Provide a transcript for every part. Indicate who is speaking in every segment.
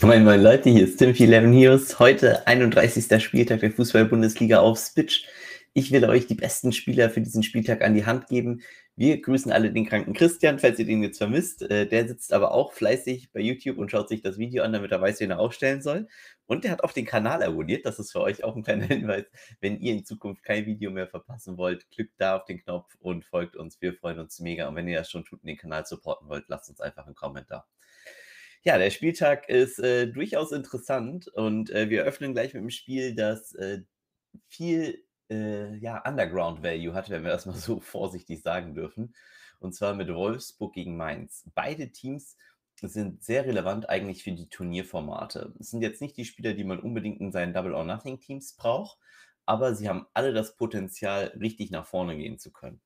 Speaker 1: Moin moin Leute, hier ist Timothy Eleven. Heute 31. Spieltag der Fußball-Bundesliga auf Spitch. Ich will euch die besten Spieler für diesen Spieltag an die Hand geben. Wir grüßen alle den kranken Christian, falls ihr den jetzt vermisst. Äh, der sitzt aber auch fleißig bei YouTube und schaut sich das Video an, damit er weiß, wen er aufstellen soll. Und der hat auch den Kanal abonniert. Das ist für euch auch ein kleiner Hinweis. Wenn ihr in Zukunft kein Video mehr verpassen wollt, klickt da auf den Knopf und folgt uns. Wir freuen uns mega. Und wenn ihr das schon tut und den Kanal supporten wollt, lasst uns einfach einen Kommentar. Ja, der Spieltag ist äh, durchaus interessant und äh, wir öffnen gleich mit dem Spiel, das äh, viel äh, ja, Underground Value hat, wenn wir das mal so vorsichtig sagen dürfen. Und zwar mit Wolfsburg gegen Mainz. Beide Teams sind sehr relevant eigentlich für die Turnierformate. Es sind jetzt nicht die Spieler, die man unbedingt in seinen Double or Nothing Teams braucht, aber sie haben alle das Potenzial, richtig nach vorne gehen zu können.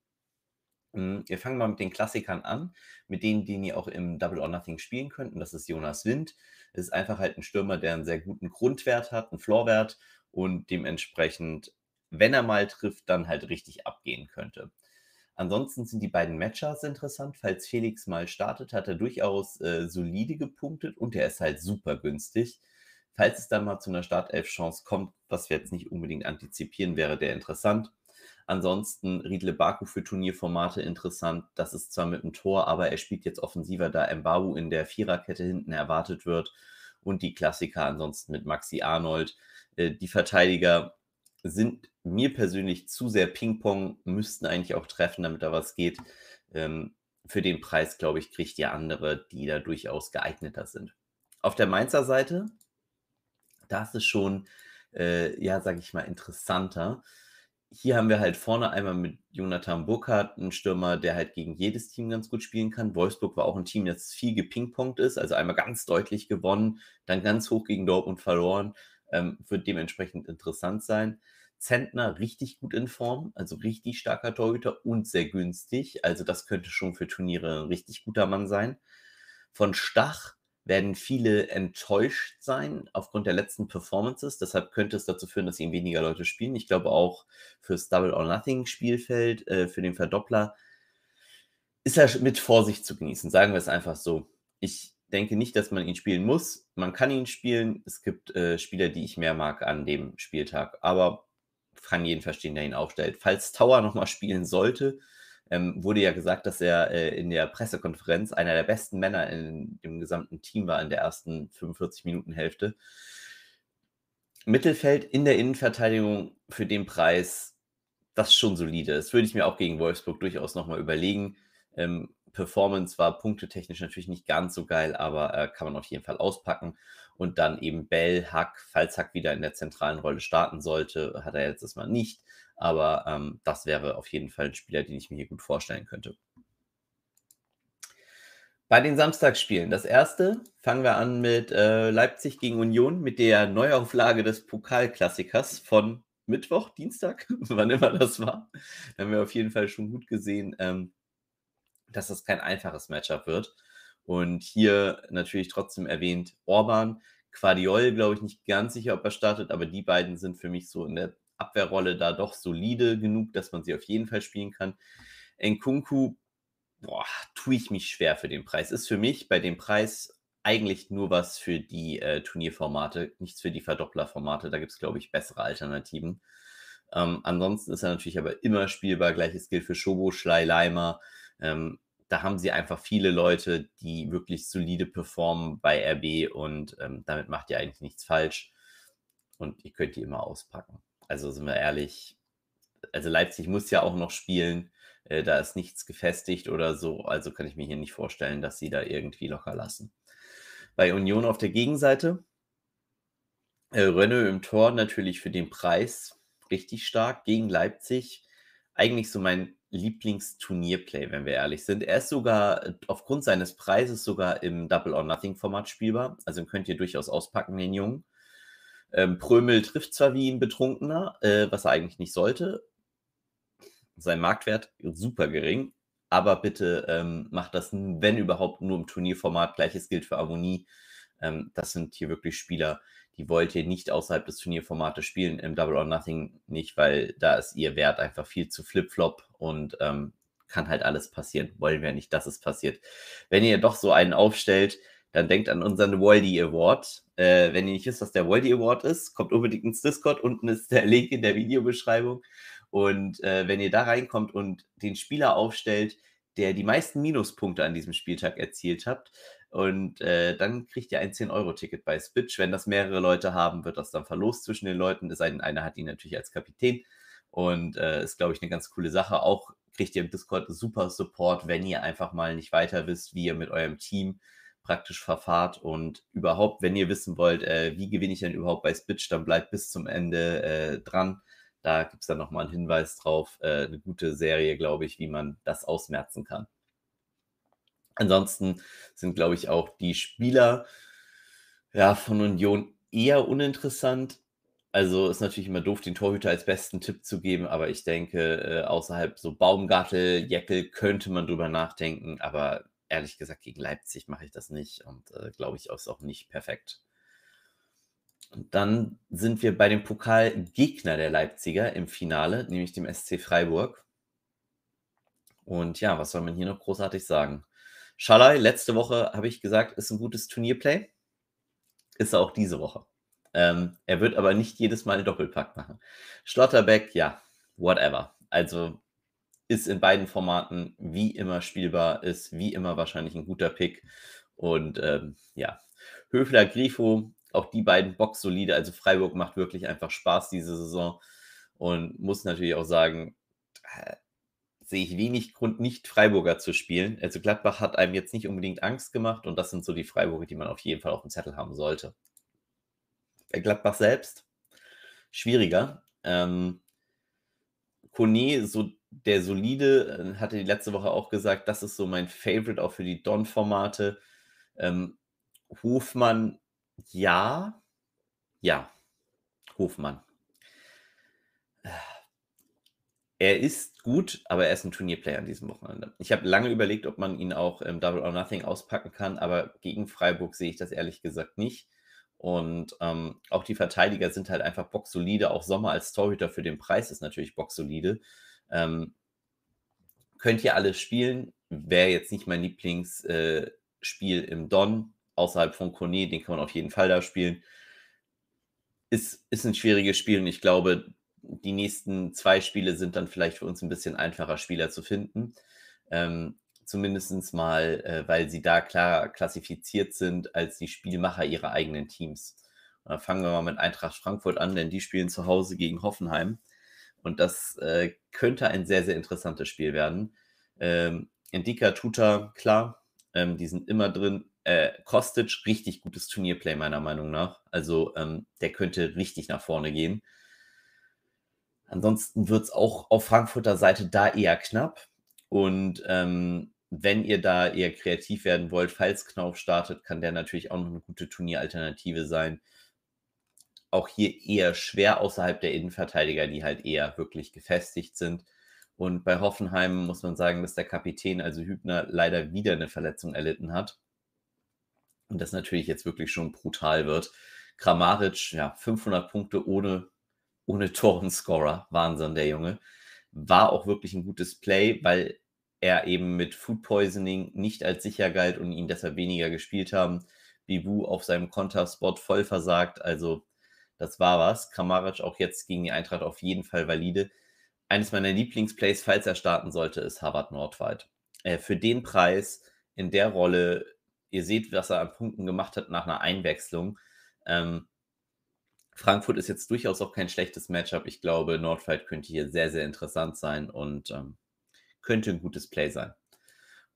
Speaker 1: Hm, wir fangen mal mit den Klassikern an, mit denen, den ihr auch im Double or Nothing spielen könnt. Und das ist Jonas Wind. Das ist einfach halt ein Stürmer, der einen sehr guten Grundwert hat, einen Floorwert und dementsprechend, wenn er mal trifft, dann halt richtig abgehen könnte. Ansonsten sind die beiden Matchers interessant. Falls Felix mal startet, hat er durchaus äh, solide gepunktet und er ist halt super günstig. Falls es dann mal zu einer Startelf-Chance kommt, was wir jetzt nicht unbedingt antizipieren, wäre der interessant. Ansonsten Riedle Baku für Turnierformate interessant. Das ist zwar mit dem Tor, aber er spielt jetzt offensiver, da Mbabu in der Viererkette hinten erwartet wird. Und die Klassiker ansonsten mit Maxi Arnold. Äh, die Verteidiger sind mir persönlich zu sehr Ping-Pong, müssten eigentlich auch treffen, damit da was geht. Ähm, für den Preis, glaube ich, kriegt ihr andere, die da durchaus geeigneter sind. Auf der Mainzer Seite, da ist schon, äh, ja, sage ich mal, interessanter hier haben wir halt vorne einmal mit Jonathan Burkhardt einen Stürmer, der halt gegen jedes Team ganz gut spielen kann. Wolfsburg war auch ein Team, das viel gepingpongt ist, also einmal ganz deutlich gewonnen, dann ganz hoch gegen Dortmund verloren. Ähm, wird dementsprechend interessant sein. Zentner richtig gut in Form, also richtig starker Torhüter und sehr günstig. Also das könnte schon für Turniere ein richtig guter Mann sein. Von Stach werden viele enttäuscht sein aufgrund der letzten Performances. Deshalb könnte es dazu führen, dass ihn weniger Leute spielen. Ich glaube auch fürs Double or Nothing Spielfeld, äh, für den Verdoppler, ist er mit Vorsicht zu genießen. Sagen wir es einfach so. Ich denke nicht, dass man ihn spielen muss. Man kann ihn spielen. Es gibt äh, Spieler, die ich mehr mag an dem Spieltag. Aber kann jeden verstehen, der ihn aufstellt. Falls Tower nochmal spielen sollte, ähm, wurde ja gesagt, dass er äh, in der Pressekonferenz einer der besten Männer in dem gesamten Team war in der ersten 45 Minuten Hälfte. Mittelfeld in der Innenverteidigung für den Preis, das ist schon solide. Das würde ich mir auch gegen Wolfsburg durchaus nochmal überlegen. Ähm, Performance war punktetechnisch natürlich nicht ganz so geil, aber äh, kann man auf jeden Fall auspacken. Und dann eben Bell, Hack, falls Hack wieder in der zentralen Rolle starten sollte, hat er jetzt das mal nicht. Aber ähm, das wäre auf jeden Fall ein Spieler, den ich mir hier gut vorstellen könnte. Bei den Samstagsspielen. Das erste fangen wir an mit äh, Leipzig gegen Union, mit der Neuauflage des Pokalklassikers von Mittwoch, Dienstag, wann immer das war. Da haben wir auf jeden Fall schon gut gesehen, ähm, dass das kein einfaches Matchup wird. Und hier natürlich trotzdem erwähnt Orban, Quadiol, glaube ich, nicht ganz sicher, ob er startet, aber die beiden sind für mich so in der Abwehrrolle da doch solide genug, dass man sie auf jeden Fall spielen kann. Nkunku, boah, tue ich mich schwer für den Preis. Ist für mich bei dem Preis eigentlich nur was für die äh, Turnierformate, nichts für die Verdopplerformate. Da gibt es, glaube ich, bessere Alternativen. Ähm, ansonsten ist er natürlich aber immer spielbar. Gleiches gilt für Schobo, Schlei, Leimer. Ähm, da haben sie einfach viele Leute, die wirklich solide performen bei RB und ähm, damit macht ihr eigentlich nichts falsch. Und ihr könnt die immer auspacken. Also sind wir ehrlich, also Leipzig muss ja auch noch spielen. Äh, da ist nichts gefestigt oder so. Also kann ich mir hier nicht vorstellen, dass sie da irgendwie locker lassen. Bei Union auf der Gegenseite. Äh, Renault im Tor natürlich für den Preis richtig stark gegen Leipzig. Eigentlich so mein Lieblingsturnierplay, wenn wir ehrlich sind. Er ist sogar aufgrund seines Preises sogar im Double or Nothing Format spielbar. Also könnt ihr durchaus auspacken, den Jungen. Ähm, Prömel trifft zwar wie ein Betrunkener, äh, was er eigentlich nicht sollte. Sein Marktwert super gering, aber bitte ähm, macht das, wenn überhaupt, nur im Turnierformat. Gleiches gilt für Avonie. Ähm, das sind hier wirklich Spieler, die wollt ihr nicht außerhalb des Turnierformates spielen, im Double or Nothing nicht, weil da ist ihr Wert einfach viel zu flip-flop und ähm, kann halt alles passieren. Wollen wir nicht, dass es passiert. Wenn ihr doch so einen aufstellt, dann denkt an unseren Waldy Award. Äh, wenn ihr nicht wisst, was der Waldy Award ist, kommt unbedingt ins Discord. Unten ist der Link in der Videobeschreibung. Und äh, wenn ihr da reinkommt und den Spieler aufstellt, der die meisten Minuspunkte an diesem Spieltag erzielt habt, und äh, dann kriegt ihr ein 10-Euro-Ticket bei Spitch. Wenn das mehrere Leute haben, wird das dann verlost zwischen den Leuten. Es einer hat ihn natürlich als Kapitän. Und äh, ist, glaube ich, eine ganz coole Sache. Auch kriegt ihr im Discord super Support, wenn ihr einfach mal nicht weiter wisst, wie ihr mit eurem Team praktisch verfahrt und überhaupt, wenn ihr wissen wollt, äh, wie gewinne ich denn überhaupt bei Spitch, dann bleibt bis zum Ende äh, dran. Da gibt es dann nochmal einen Hinweis drauf. Äh, eine gute Serie, glaube ich, wie man das ausmerzen kann. Ansonsten sind, glaube ich, auch die Spieler ja, von Union eher uninteressant. Also ist natürlich immer doof, den Torhüter als besten Tipp zu geben, aber ich denke, äh, außerhalb so Baumgartel, Jeckel könnte man drüber nachdenken, aber ehrlich gesagt, gegen Leipzig mache ich das nicht und äh, glaube ich ist auch nicht perfekt. Und dann sind wir bei dem Pokalgegner der Leipziger im Finale, nämlich dem SC Freiburg. Und ja, was soll man hier noch großartig sagen? Schalai, letzte Woche habe ich gesagt, ist ein gutes Turnierplay. Ist er auch diese Woche. Ähm, er wird aber nicht jedes Mal einen Doppelpack machen. Schlotterbeck, ja, whatever. Also ist in beiden Formaten wie immer spielbar, ist wie immer wahrscheinlich ein guter Pick. Und ähm, ja, Höfler, Grifo, auch die beiden Box solide. Also Freiburg macht wirklich einfach Spaß diese Saison und muss natürlich auch sagen, äh, sehe ich wenig Grund, nicht Freiburger zu spielen. Also Gladbach hat einem jetzt nicht unbedingt Angst gemacht und das sind so die Freiburger, die man auf jeden Fall auf dem Zettel haben sollte. Bei Gladbach selbst schwieriger. Ähm, Kone, so der solide, äh, hatte die letzte Woche auch gesagt, das ist so mein Favorite auch für die Don-Formate. Ähm, Hofmann, ja, ja, Hofmann. Er ist gut, aber er ist ein Turnierplayer an diesem Wochenende. Ich habe lange überlegt, ob man ihn auch im Double or Nothing auspacken kann, aber gegen Freiburg sehe ich das ehrlich gesagt nicht. Und ähm, auch die Verteidiger sind halt einfach boxsolide. Auch Sommer als Torhüter für den Preis ist natürlich boxsolide. Ähm, könnt ihr alles spielen. Wäre jetzt nicht mein Lieblingsspiel äh, im Don, außerhalb von Kone, den kann man auf jeden Fall da spielen. Ist, ist ein schwieriges Spiel und ich glaube, die nächsten zwei Spiele sind dann vielleicht für uns ein bisschen einfacher, Spieler zu finden. Ähm, Zumindest mal, äh, weil sie da klar klassifiziert sind als die Spielmacher ihrer eigenen Teams. Und dann fangen wir mal mit Eintracht Frankfurt an, denn die spielen zu Hause gegen Hoffenheim. Und das äh, könnte ein sehr, sehr interessantes Spiel werden. Ähm, Indika, Tuta, klar, ähm, die sind immer drin. Äh, Kostic, richtig gutes Turnierplay, meiner Meinung nach. Also ähm, der könnte richtig nach vorne gehen. Ansonsten wird es auch auf Frankfurter Seite da eher knapp. Und ähm, wenn ihr da eher kreativ werden wollt, falls Knauf startet, kann der natürlich auch noch eine gute Turnieralternative sein. Auch hier eher schwer außerhalb der Innenverteidiger, die halt eher wirklich gefestigt sind. Und bei Hoffenheim muss man sagen, dass der Kapitän, also Hübner, leider wieder eine Verletzung erlitten hat. Und das natürlich jetzt wirklich schon brutal wird. Kramaric, ja, 500 Punkte ohne, ohne Tor und Scorer. Wahnsinn, der Junge. War auch wirklich ein gutes Play, weil er eben mit Food Poisoning nicht als sicher galt und ihn deshalb weniger gespielt haben. Bibu auf seinem Konterspot voll versagt. Also, das war was. Kramaric auch jetzt gegen die Eintracht auf jeden Fall valide. Eines meiner Lieblingsplays, falls er starten sollte, ist Harvard Nordwald. Äh, für den Preis in der Rolle, ihr seht, was er an Punkten gemacht hat nach einer Einwechslung. Ähm, Frankfurt ist jetzt durchaus auch kein schlechtes Matchup. Ich glaube, Nordwald könnte hier sehr, sehr interessant sein und ähm, könnte ein gutes Play sein.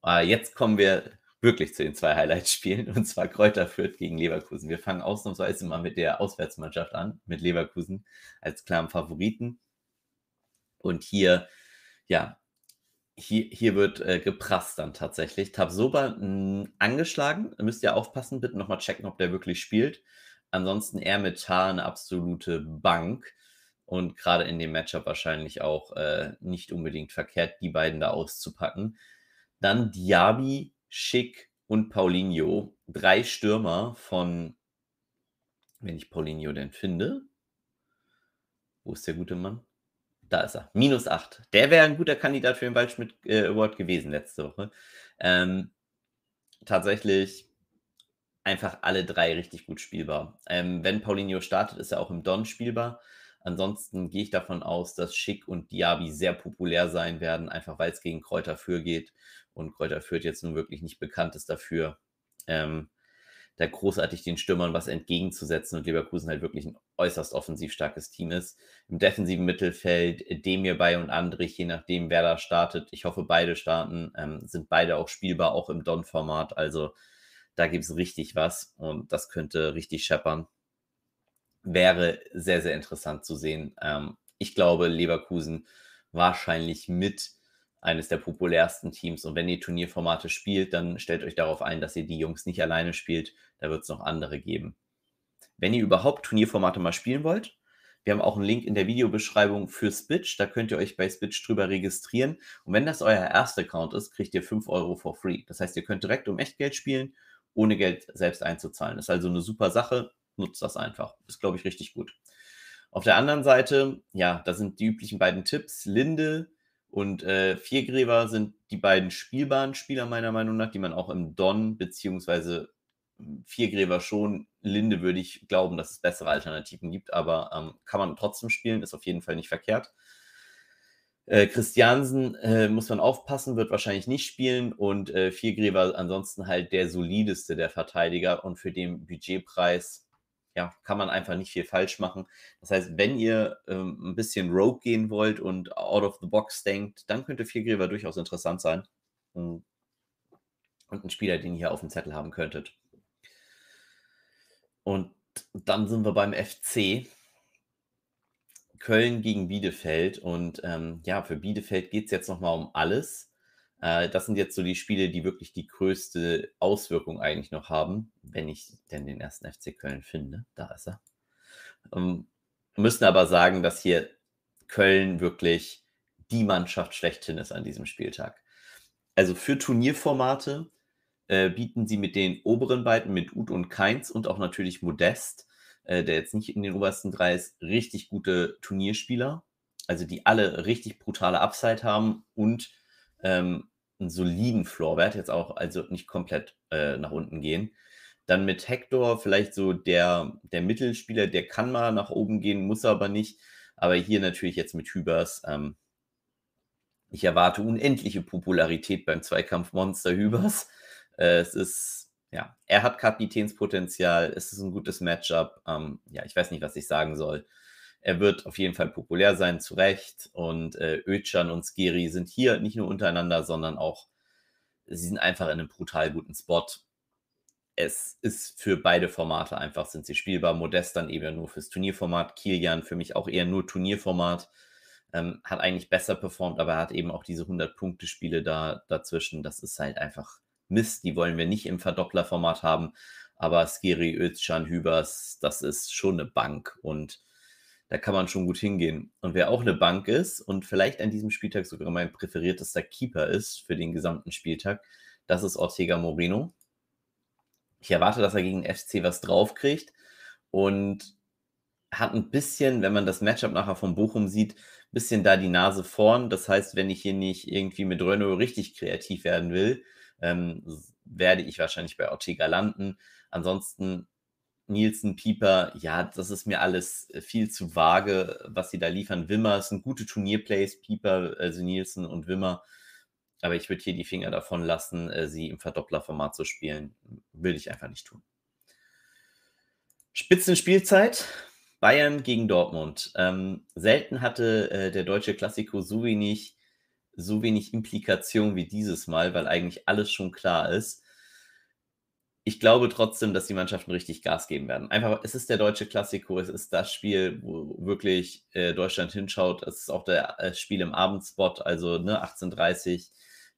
Speaker 1: Äh, jetzt kommen wir wirklich zu den zwei Highlight-Spielen, und zwar Kräuter Fürth gegen Leverkusen. Wir fangen ausnahmsweise mal mit der Auswärtsmannschaft an, mit Leverkusen als klaren Favoriten. Und hier, ja, hier, hier wird äh, geprasst dann tatsächlich. Tabsoba mh, angeschlagen. Müsst ihr aufpassen, bitte nochmal checken, ob der wirklich spielt. Ansonsten er mit Tar eine absolute Bank und gerade in dem Matchup wahrscheinlich auch äh, nicht unbedingt verkehrt, die beiden da auszupacken. Dann Diaby, Schick und Paulinho. Drei Stürmer von, wenn ich Paulinho denn finde. Wo ist der gute Mann? Da ist er. Minus 8. Der wäre ein guter Kandidat für den Waldschmidt äh, Award gewesen letzte Woche. Ähm, tatsächlich einfach alle drei richtig gut spielbar. Ähm, wenn Paulinho startet, ist er auch im Don spielbar. Ansonsten gehe ich davon aus, dass Schick und Diaby sehr populär sein werden, einfach weil es gegen Kräuter Fürth geht. Und Kräuter Fürth jetzt nun wirklich nicht bekannt ist dafür, ähm, da großartig den Stürmern was entgegenzusetzen und Leverkusen halt wirklich ein äußerst offensiv starkes Team ist. Im defensiven Mittelfeld Demir bei und Andrich, je nachdem, wer da startet. Ich hoffe, beide starten, ähm, sind beide auch spielbar, auch im Don-Format. Also da gibt es richtig was und das könnte richtig scheppern. Wäre sehr, sehr interessant zu sehen. Ähm, ich glaube, Leverkusen wahrscheinlich mit eines der populärsten Teams. Und wenn ihr Turnierformate spielt, dann stellt euch darauf ein, dass ihr die Jungs nicht alleine spielt. Da wird es noch andere geben. Wenn ihr überhaupt Turnierformate mal spielen wollt, wir haben auch einen Link in der Videobeschreibung für Spitch. Da könnt ihr euch bei Spitch drüber registrieren. Und wenn das euer erster Account ist, kriegt ihr 5 Euro for free. Das heißt, ihr könnt direkt um Echtgeld spielen, ohne Geld selbst einzuzahlen. Das ist also eine super Sache. Nutzt das einfach. Ist, glaube ich, richtig gut. Auf der anderen Seite, ja, da sind die üblichen beiden Tipps. Linde und äh, Viergräber sind die beiden spielbaren Spieler meiner Meinung nach, die man auch im Don beziehungsweise Viergräber schon. Linde würde ich glauben, dass es bessere Alternativen gibt, aber ähm, kann man trotzdem spielen, ist auf jeden Fall nicht verkehrt. Äh, Christiansen äh, muss man aufpassen, wird wahrscheinlich nicht spielen und äh, Viergräber ansonsten halt der solideste der Verteidiger und für den Budgetpreis ja, kann man einfach nicht viel falsch machen. Das heißt, wenn ihr ähm, ein bisschen Rogue gehen wollt und out of the box denkt, dann könnte Viergräber durchaus interessant sein. Hm. Und ein Spieler, den ihr hier auf dem Zettel haben könntet. Und dann sind wir beim FC. Köln gegen Bielefeld. Und ähm, ja, für Bielefeld geht es jetzt nochmal um alles. Äh, das sind jetzt so die Spiele, die wirklich die größte Auswirkung eigentlich noch haben, wenn ich denn den ersten FC Köln finde. Da ist er. Ähm, müssen aber sagen, dass hier Köln wirklich die Mannschaft schlechthin ist an diesem Spieltag. Also für Turnierformate äh, bieten sie mit den oberen beiden, mit Uth und Keins und auch natürlich Modest, äh, der jetzt nicht in den obersten drei ist, richtig gute Turnierspieler. Also die alle richtig brutale Upside haben und ähm, einen soliden Floorwert, jetzt auch also nicht komplett äh, nach unten gehen. Dann mit Hector vielleicht so der, der Mittelspieler, der kann mal nach oben gehen, muss aber nicht. Aber hier natürlich jetzt mit Hübers. Ähm, ich erwarte unendliche Popularität beim Zweikampf Monster Hübers. Äh, es ist, ja, er hat Kapitänspotenzial, es ist ein gutes Matchup. Ähm, ja, ich weiß nicht, was ich sagen soll. Er wird auf jeden Fall populär sein, zu Recht. Und äh, Öcan und Skiri sind hier nicht nur untereinander, sondern auch, sie sind einfach in einem brutal guten Spot. Es ist für beide Formate einfach, sind sie spielbar. Modest dann eben nur fürs Turnierformat. Kilian für mich auch eher nur Turnierformat. Ähm, hat eigentlich besser performt, aber er hat eben auch diese 100-Punkte-Spiele da dazwischen. Das ist halt einfach Mist. Die wollen wir nicht im Verdopplerformat haben. Aber Skiri, Özcan, Hübers, das ist schon eine Bank. Und da kann man schon gut hingehen. Und wer auch eine Bank ist und vielleicht an diesem Spieltag sogar mein präferiertester Keeper ist für den gesamten Spieltag, das ist Ortega Moreno. Ich erwarte, dass er gegen FC was draufkriegt und hat ein bisschen, wenn man das Matchup nachher von Bochum sieht, ein bisschen da die Nase vorn. Das heißt, wenn ich hier nicht irgendwie mit Renault richtig kreativ werden will, ähm, werde ich wahrscheinlich bei Ortega landen. Ansonsten Nielsen, Pieper, ja, das ist mir alles äh, viel zu vage, was sie da liefern. Wimmer sind gute Turnierplays, Pieper, also Nielsen und Wimmer. Aber ich würde hier die Finger davon lassen, äh, sie im Verdopplerformat zu spielen. Will ich einfach nicht tun. Spitzenspielzeit. Bayern gegen Dortmund. Ähm, selten hatte äh, der deutsche Klassiko so wenig, so wenig Implikation wie dieses Mal, weil eigentlich alles schon klar ist ich glaube trotzdem, dass die Mannschaften richtig Gas geben werden. Einfach, es ist der deutsche Klassiko, es ist das Spiel, wo wirklich äh, Deutschland hinschaut. Es ist auch das äh, Spiel im Abendspot, also ne, 18.30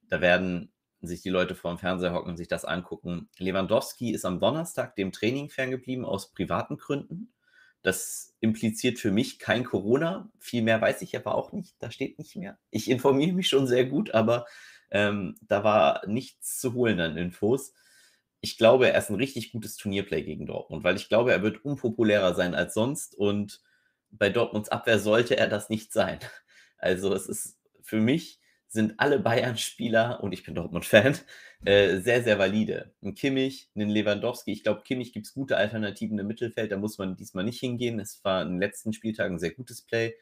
Speaker 1: Da werden sich die Leute vor dem Fernseher hocken und sich das angucken. Lewandowski ist am Donnerstag dem Training ferngeblieben aus privaten Gründen. Das impliziert für mich kein Corona. Viel mehr weiß ich aber auch nicht. Da steht nicht mehr. Ich informiere mich schon sehr gut, aber ähm, da war nichts zu holen an Infos ich glaube, er ist ein richtig gutes Turnierplay gegen Dortmund, weil ich glaube, er wird unpopulärer sein als sonst und bei Dortmunds Abwehr sollte er das nicht sein. Also es ist für mich sind alle Bayern-Spieler, und ich bin Dortmund-Fan, äh, sehr, sehr valide. Ein Kimmich, einen Lewandowski. Ich glaube, Kimmich gibt es gute Alternativen im Mittelfeld. Da muss man diesmal nicht hingehen. Es war im letzten Spieltag ein sehr gutes Play.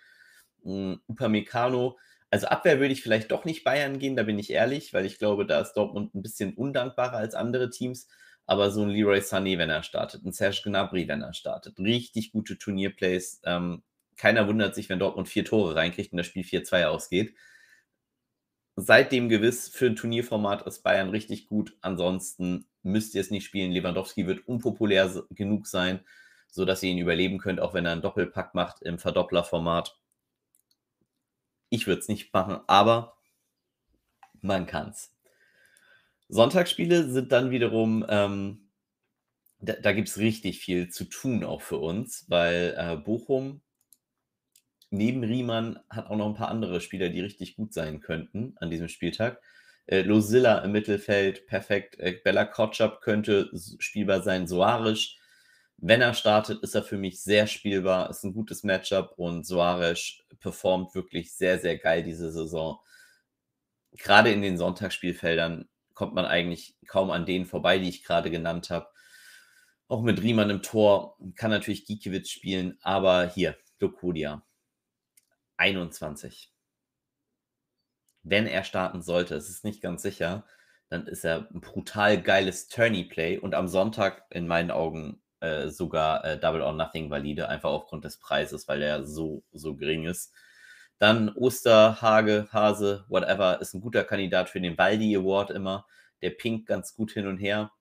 Speaker 1: Um, Upamecano. Also Abwehr würde ich vielleicht doch nicht Bayern gehen, da bin ich ehrlich, weil ich glaube, da ist Dortmund ein bisschen undankbarer als andere Teams. Aber so ein Leroy Sané, wenn er startet, ein Serge Gnabry, wenn er startet, richtig gute Turnierplays. Ähm, keiner wundert sich, wenn Dortmund vier Tore reinkriegt und das Spiel 4-2 ausgeht seitdem gewiss für ein Turnierformat ist Bayern richtig gut. Ansonsten müsst ihr es nicht spielen. Lewandowski wird unpopulär genug sein, sodass ihr ihn überleben könnt, auch wenn er einen Doppelpack macht im Verdopplerformat. Ich würde es nicht machen, aber man kann es. Sonntagsspiele sind dann wiederum, ähm, da, da gibt es richtig viel zu tun auch für uns, weil äh, Bochum neben Riemann hat auch noch ein paar andere Spieler, die richtig gut sein könnten an diesem Spieltag. Äh, Losilla im Mittelfeld, perfekt. Äh, Bella Kotschap könnte spielbar sein. Soares, wenn er startet, ist er für mich sehr spielbar. Ist ein gutes Matchup und Soares performt wirklich sehr, sehr geil diese Saison. Gerade in den Sonntagsspielfeldern kommt man eigentlich kaum an denen vorbei, die ich gerade genannt habe. Auch mit Riemann im Tor kann natürlich Gikiewicz spielen, aber hier, Lokodia 21. Wenn er starten sollte, es ist nicht ganz sicher, dann ist er ein brutal geiles Tourney-Play und am Sonntag in meinen Augen äh, sogar äh, Double or Nothing valide, einfach aufgrund des Preises, weil er so, so gering ist. Dann Osterhage, Hase, whatever, ist ein guter Kandidat für den Baldi Award immer. Der pinkt ganz gut hin und her.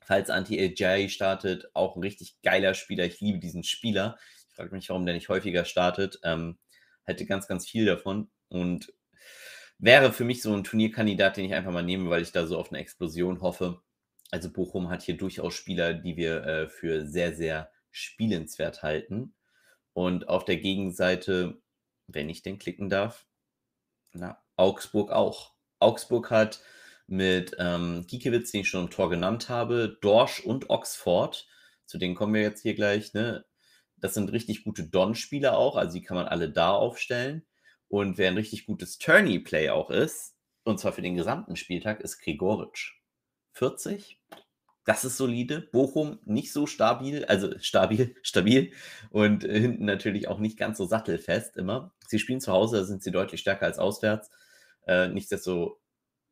Speaker 1: Falls Anti-AJ startet, auch ein richtig geiler Spieler. Ich liebe diesen Spieler. Ich frage mich, warum der nicht häufiger startet. Ähm, hätte ganz, ganz viel davon und wäre für mich so ein Turnierkandidat, den ich einfach mal nehme, weil ich da so auf eine Explosion hoffe. Also Bochum hat hier durchaus Spieler, die wir äh, für sehr, sehr spielenswert halten. Und auf der Gegenseite, wenn ich den klicken darf, na, Augsburg auch. Augsburg hat mit ähm, Giekewitz, den ich schon im Tor genannt habe, Dorsch und Oxford, zu denen kommen wir jetzt hier gleich, ne? Das sind richtig gute Don-Spieler auch, also die kann man alle da aufstellen. Und wer ein richtig gutes Tourney-Play auch ist, und zwar für den gesamten Spieltag, ist Gregoritsch. 40, das ist solide. Bochum nicht so stabil, also stabil, stabil und äh, hinten natürlich auch nicht ganz so sattelfest immer. Sie spielen zu Hause, da sind sie deutlich stärker als auswärts. Äh, nichtsdestotrotz,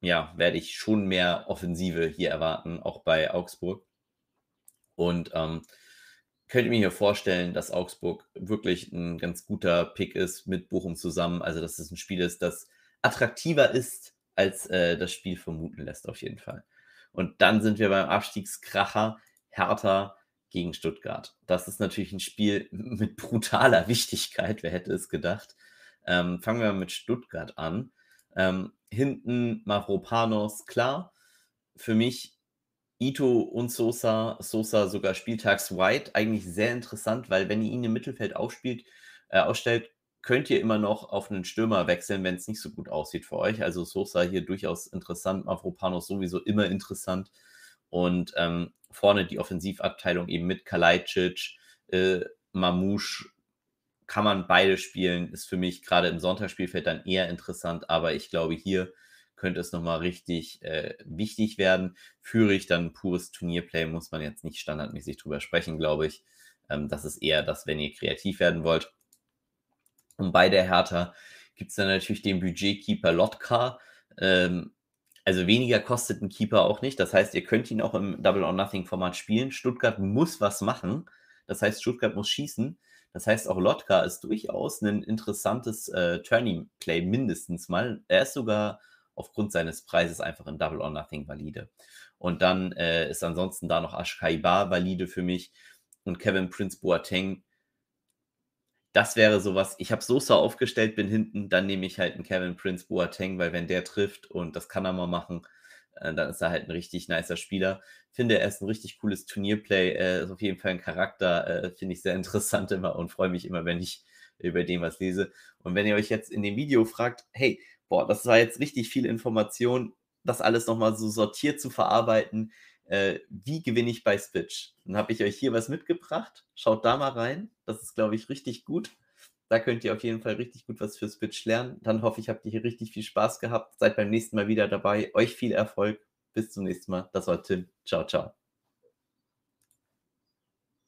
Speaker 1: ja, werde ich schon mehr Offensive hier erwarten, auch bei Augsburg. Und ähm, könnte mir hier vorstellen, dass Augsburg wirklich ein ganz guter Pick ist mit Bochum zusammen. Also, dass es ein Spiel ist, das attraktiver ist, als äh, das Spiel vermuten lässt, auf jeden Fall. Und dann sind wir beim Abstiegskracher Hertha gegen Stuttgart. Das ist natürlich ein Spiel mit brutaler Wichtigkeit. Wer hätte es gedacht? Ähm, fangen wir mit Stuttgart an. Ähm, hinten Mavropanos, klar. Für mich Ito und Sosa, Sosa sogar spieltags White, eigentlich sehr interessant, weil wenn ihr ihn im Mittelfeld aufspielt, äh, ausstellt, könnt ihr immer noch auf einen Stürmer wechseln, wenn es nicht so gut aussieht für euch. Also Sosa hier durchaus interessant, Mavropanos sowieso immer interessant. Und ähm, vorne die Offensivabteilung eben mit Kalajdzic, äh, Mamouche, kann man beide spielen, ist für mich gerade im Sonntagsspielfeld dann eher interessant, aber ich glaube hier könnte es nochmal richtig äh, wichtig werden. Führe ich dann pures Turnierplay, muss man jetzt nicht standardmäßig drüber sprechen, glaube ich. Ähm, das ist eher das, wenn ihr kreativ werden wollt. Und bei der Hertha gibt es dann natürlich den Budgetkeeper Lotka. Ähm, also weniger kostet ein Keeper auch nicht. Das heißt, ihr könnt ihn auch im Double or Nothing Format spielen. Stuttgart muss was machen. Das heißt, Stuttgart muss schießen. Das heißt, auch Lotka ist durchaus ein interessantes äh, Turning Play mindestens mal. Er ist sogar aufgrund seines Preises einfach in Double or Nothing valide. Und dann äh, ist ansonsten da noch Ashkaibar valide für mich und Kevin Prince Boateng. Das wäre sowas, ich habe Sosa aufgestellt, bin hinten, dann nehme ich halt einen Kevin Prince Boateng, weil wenn der trifft und das kann er mal machen, äh, dann ist er halt ein richtig nicer Spieler. Finde, er ist ein richtig cooles Turnierplay, ist auf jeden Fall ein Charakter, äh, finde ich sehr interessant immer und freue mich immer, wenn ich über den was lese. Und wenn ihr euch jetzt in dem Video fragt, hey, boah, das war jetzt richtig viel Information, das alles nochmal so sortiert zu verarbeiten. Äh, wie gewinne ich bei Spitch? Dann habe ich euch hier was mitgebracht. Schaut da mal rein. Das ist, glaube ich, richtig gut. Da könnt ihr auf jeden Fall richtig gut was für Spitch lernen. Dann hoffe ich, habt ihr hier richtig viel Spaß gehabt. Seid beim nächsten Mal wieder dabei. Euch viel Erfolg. Bis zum nächsten Mal. Das war Tim. Ciao, ciao.